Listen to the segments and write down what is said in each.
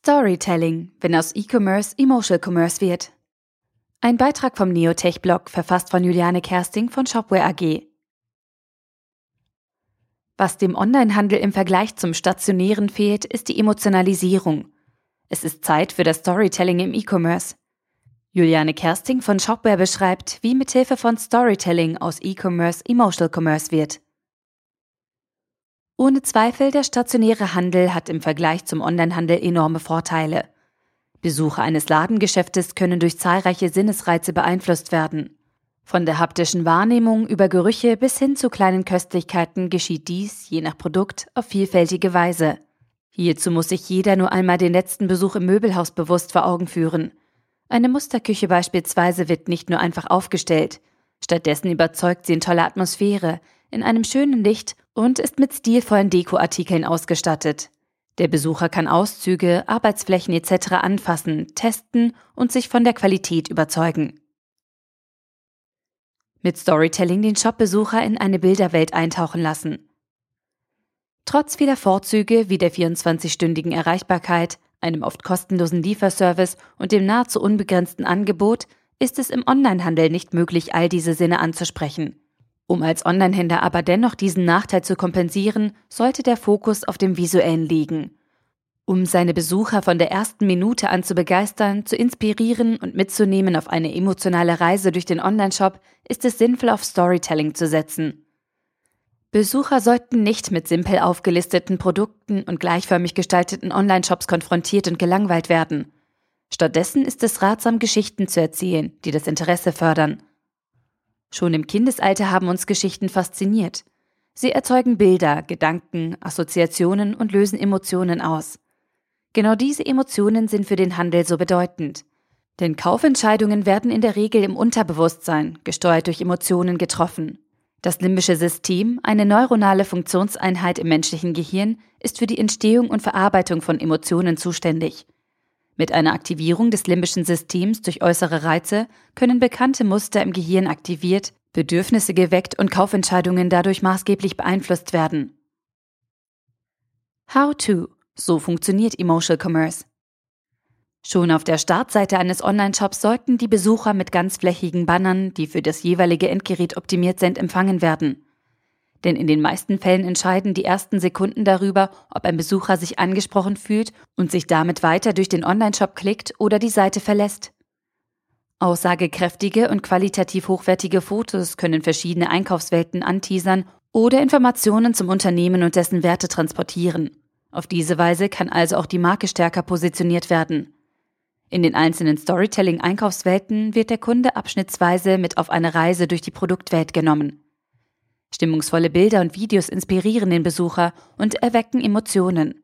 Storytelling, wenn aus E-Commerce Emotional Commerce wird. Ein Beitrag vom Neotech-Blog, verfasst von Juliane Kersting von Shopware AG. Was dem Onlinehandel im Vergleich zum stationären fehlt, ist die Emotionalisierung. Es ist Zeit für das Storytelling im E-Commerce. Juliane Kersting von Shopware beschreibt, wie mithilfe von Storytelling aus E-Commerce Emotional Commerce wird. Ohne Zweifel, der stationäre Handel hat im Vergleich zum Onlinehandel enorme Vorteile. Besucher eines Ladengeschäftes können durch zahlreiche Sinnesreize beeinflusst werden. Von der haptischen Wahrnehmung über Gerüche bis hin zu kleinen Köstlichkeiten geschieht dies, je nach Produkt, auf vielfältige Weise. Hierzu muss sich jeder nur einmal den letzten Besuch im Möbelhaus bewusst vor Augen führen. Eine Musterküche beispielsweise wird nicht nur einfach aufgestellt. Stattdessen überzeugt sie in toller Atmosphäre, in einem schönen Licht und ist mit stilvollen Dekoartikeln ausgestattet. Der Besucher kann Auszüge, Arbeitsflächen etc. anfassen, testen und sich von der Qualität überzeugen. Mit Storytelling den Shopbesucher in eine Bilderwelt eintauchen lassen. Trotz vieler Vorzüge wie der 24-stündigen Erreichbarkeit, einem oft kostenlosen Lieferservice und dem nahezu unbegrenzten Angebot ist es im Onlinehandel nicht möglich, all diese Sinne anzusprechen. Um als Onlinehändler aber dennoch diesen Nachteil zu kompensieren, sollte der Fokus auf dem Visuellen liegen. Um seine Besucher von der ersten Minute an zu begeistern, zu inspirieren und mitzunehmen auf eine emotionale Reise durch den Onlineshop, ist es sinnvoll, auf Storytelling zu setzen. Besucher sollten nicht mit simpel aufgelisteten Produkten und gleichförmig gestalteten Online-Shops konfrontiert und gelangweilt werden. Stattdessen ist es ratsam, Geschichten zu erzählen, die das Interesse fördern. Schon im Kindesalter haben uns Geschichten fasziniert. Sie erzeugen Bilder, Gedanken, Assoziationen und lösen Emotionen aus. Genau diese Emotionen sind für den Handel so bedeutend. Denn Kaufentscheidungen werden in der Regel im Unterbewusstsein, gesteuert durch Emotionen, getroffen. Das limbische System, eine neuronale Funktionseinheit im menschlichen Gehirn, ist für die Entstehung und Verarbeitung von Emotionen zuständig. Mit einer Aktivierung des limbischen Systems durch äußere Reize können bekannte Muster im Gehirn aktiviert, Bedürfnisse geweckt und Kaufentscheidungen dadurch maßgeblich beeinflusst werden. How to. So funktioniert Emotional Commerce. Schon auf der Startseite eines Online-Shops sollten die Besucher mit ganzflächigen Bannern, die für das jeweilige Endgerät optimiert sind, empfangen werden. Denn in den meisten Fällen entscheiden die ersten Sekunden darüber, ob ein Besucher sich angesprochen fühlt und sich damit weiter durch den Onlineshop klickt oder die Seite verlässt. Aussagekräftige und qualitativ hochwertige Fotos können verschiedene Einkaufswelten anteasern oder Informationen zum Unternehmen und dessen Werte transportieren. Auf diese Weise kann also auch die Marke stärker positioniert werden. In den einzelnen Storytelling-Einkaufswelten wird der Kunde abschnittsweise mit auf eine Reise durch die Produktwelt genommen. Stimmungsvolle Bilder und Videos inspirieren den Besucher und erwecken Emotionen.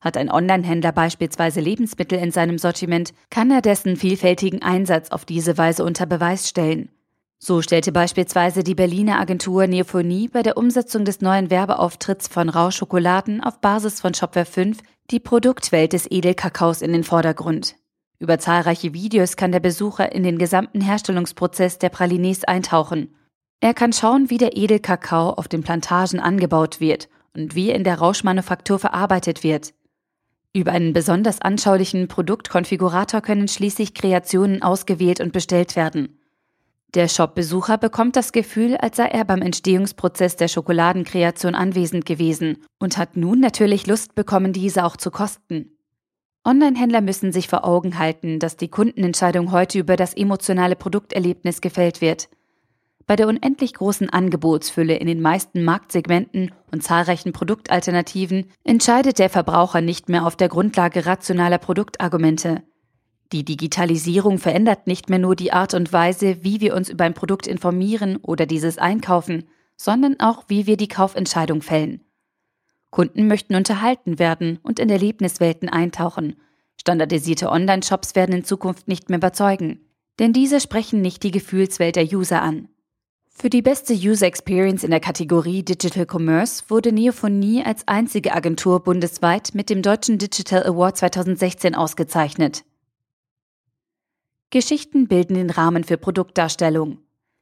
Hat ein Onlinehändler beispielsweise Lebensmittel in seinem Sortiment, kann er dessen vielfältigen Einsatz auf diese Weise unter Beweis stellen. So stellte beispielsweise die Berliner Agentur Neophonie bei der Umsetzung des neuen Werbeauftritts von Rausch Schokoladen auf Basis von Shopware 5 die Produktwelt des Edelkakaos in den Vordergrund. Über zahlreiche Videos kann der Besucher in den gesamten Herstellungsprozess der Pralines eintauchen er kann schauen, wie der Edelkakao auf den Plantagen angebaut wird und wie in der Rauschmanufaktur verarbeitet wird. Über einen besonders anschaulichen Produktkonfigurator können schließlich Kreationen ausgewählt und bestellt werden. Der Shopbesucher bekommt das Gefühl, als sei er beim Entstehungsprozess der Schokoladenkreation anwesend gewesen und hat nun natürlich Lust bekommen, diese auch zu kosten. Online-Händler müssen sich vor Augen halten, dass die Kundenentscheidung heute über das emotionale Produkterlebnis gefällt wird – bei der unendlich großen Angebotsfülle in den meisten Marktsegmenten und zahlreichen Produktalternativen entscheidet der Verbraucher nicht mehr auf der Grundlage rationaler Produktargumente. Die Digitalisierung verändert nicht mehr nur die Art und Weise, wie wir uns über ein Produkt informieren oder dieses einkaufen, sondern auch, wie wir die Kaufentscheidung fällen. Kunden möchten unterhalten werden und in Erlebniswelten eintauchen. Standardisierte Online-Shops werden in Zukunft nicht mehr überzeugen, denn diese sprechen nicht die Gefühlswelt der User an. Für die beste User Experience in der Kategorie Digital Commerce wurde Neophonie als einzige Agentur bundesweit mit dem Deutschen Digital Award 2016 ausgezeichnet. Geschichten bilden den Rahmen für Produktdarstellung.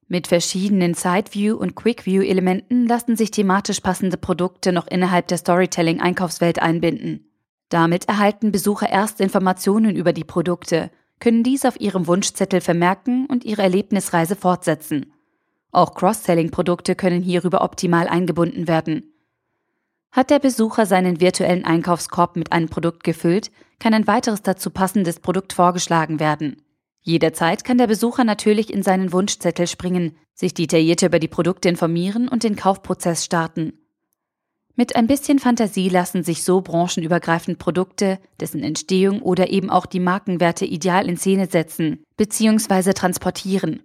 Mit verschiedenen Sideview- und Quickview-Elementen lassen sich thematisch passende Produkte noch innerhalb der Storytelling-Einkaufswelt einbinden. Damit erhalten Besucher erste Informationen über die Produkte, können dies auf ihrem Wunschzettel vermerken und ihre Erlebnisreise fortsetzen. Auch Cross-Selling-Produkte können hierüber optimal eingebunden werden. Hat der Besucher seinen virtuellen Einkaufskorb mit einem Produkt gefüllt, kann ein weiteres dazu passendes Produkt vorgeschlagen werden. Jederzeit kann der Besucher natürlich in seinen Wunschzettel springen, sich detailliert über die Produkte informieren und den Kaufprozess starten. Mit ein bisschen Fantasie lassen sich so branchenübergreifend Produkte, dessen Entstehung oder eben auch die Markenwerte ideal in Szene setzen bzw. transportieren.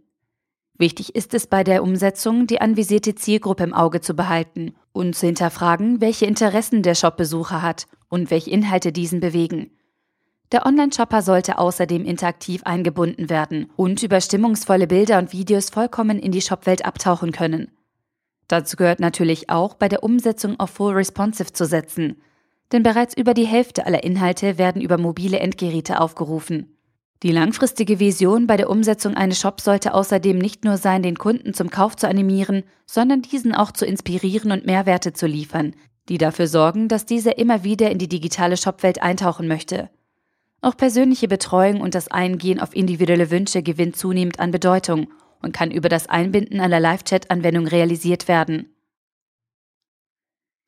Wichtig ist es bei der Umsetzung, die anvisierte Zielgruppe im Auge zu behalten und zu hinterfragen, welche Interessen der Shopbesucher hat und welche Inhalte diesen bewegen. Der Online-Shopper sollte außerdem interaktiv eingebunden werden und über stimmungsvolle Bilder und Videos vollkommen in die Shopwelt abtauchen können. Dazu gehört natürlich auch, bei der Umsetzung auf Full Responsive zu setzen, denn bereits über die Hälfte aller Inhalte werden über mobile Endgeräte aufgerufen. Die langfristige Vision bei der Umsetzung eines Shops sollte außerdem nicht nur sein, den Kunden zum Kauf zu animieren, sondern diesen auch zu inspirieren und Mehrwerte zu liefern, die dafür sorgen, dass dieser immer wieder in die digitale Shopwelt eintauchen möchte. Auch persönliche Betreuung und das Eingehen auf individuelle Wünsche gewinnt zunehmend an Bedeutung und kann über das Einbinden einer Live-Chat-Anwendung realisiert werden.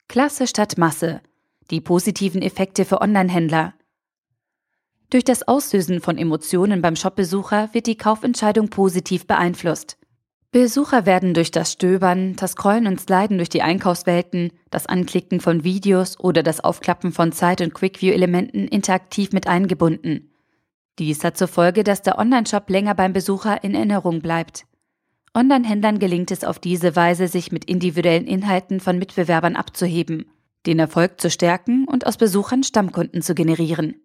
Klasse statt Masse. Die positiven Effekte für Online-Händler. Durch das Auslösen von Emotionen beim Shopbesucher wird die Kaufentscheidung positiv beeinflusst. Besucher werden durch das Stöbern, das Scrollen und Sliden durch die Einkaufswelten, das Anklicken von Videos oder das Aufklappen von Zeit- und Quickview-Elementen interaktiv mit eingebunden. Dies hat zur Folge, dass der Onlineshop länger beim Besucher in Erinnerung bleibt. Online-Händlern gelingt es auf diese Weise, sich mit individuellen Inhalten von Mitbewerbern abzuheben, den Erfolg zu stärken und aus Besuchern Stammkunden zu generieren.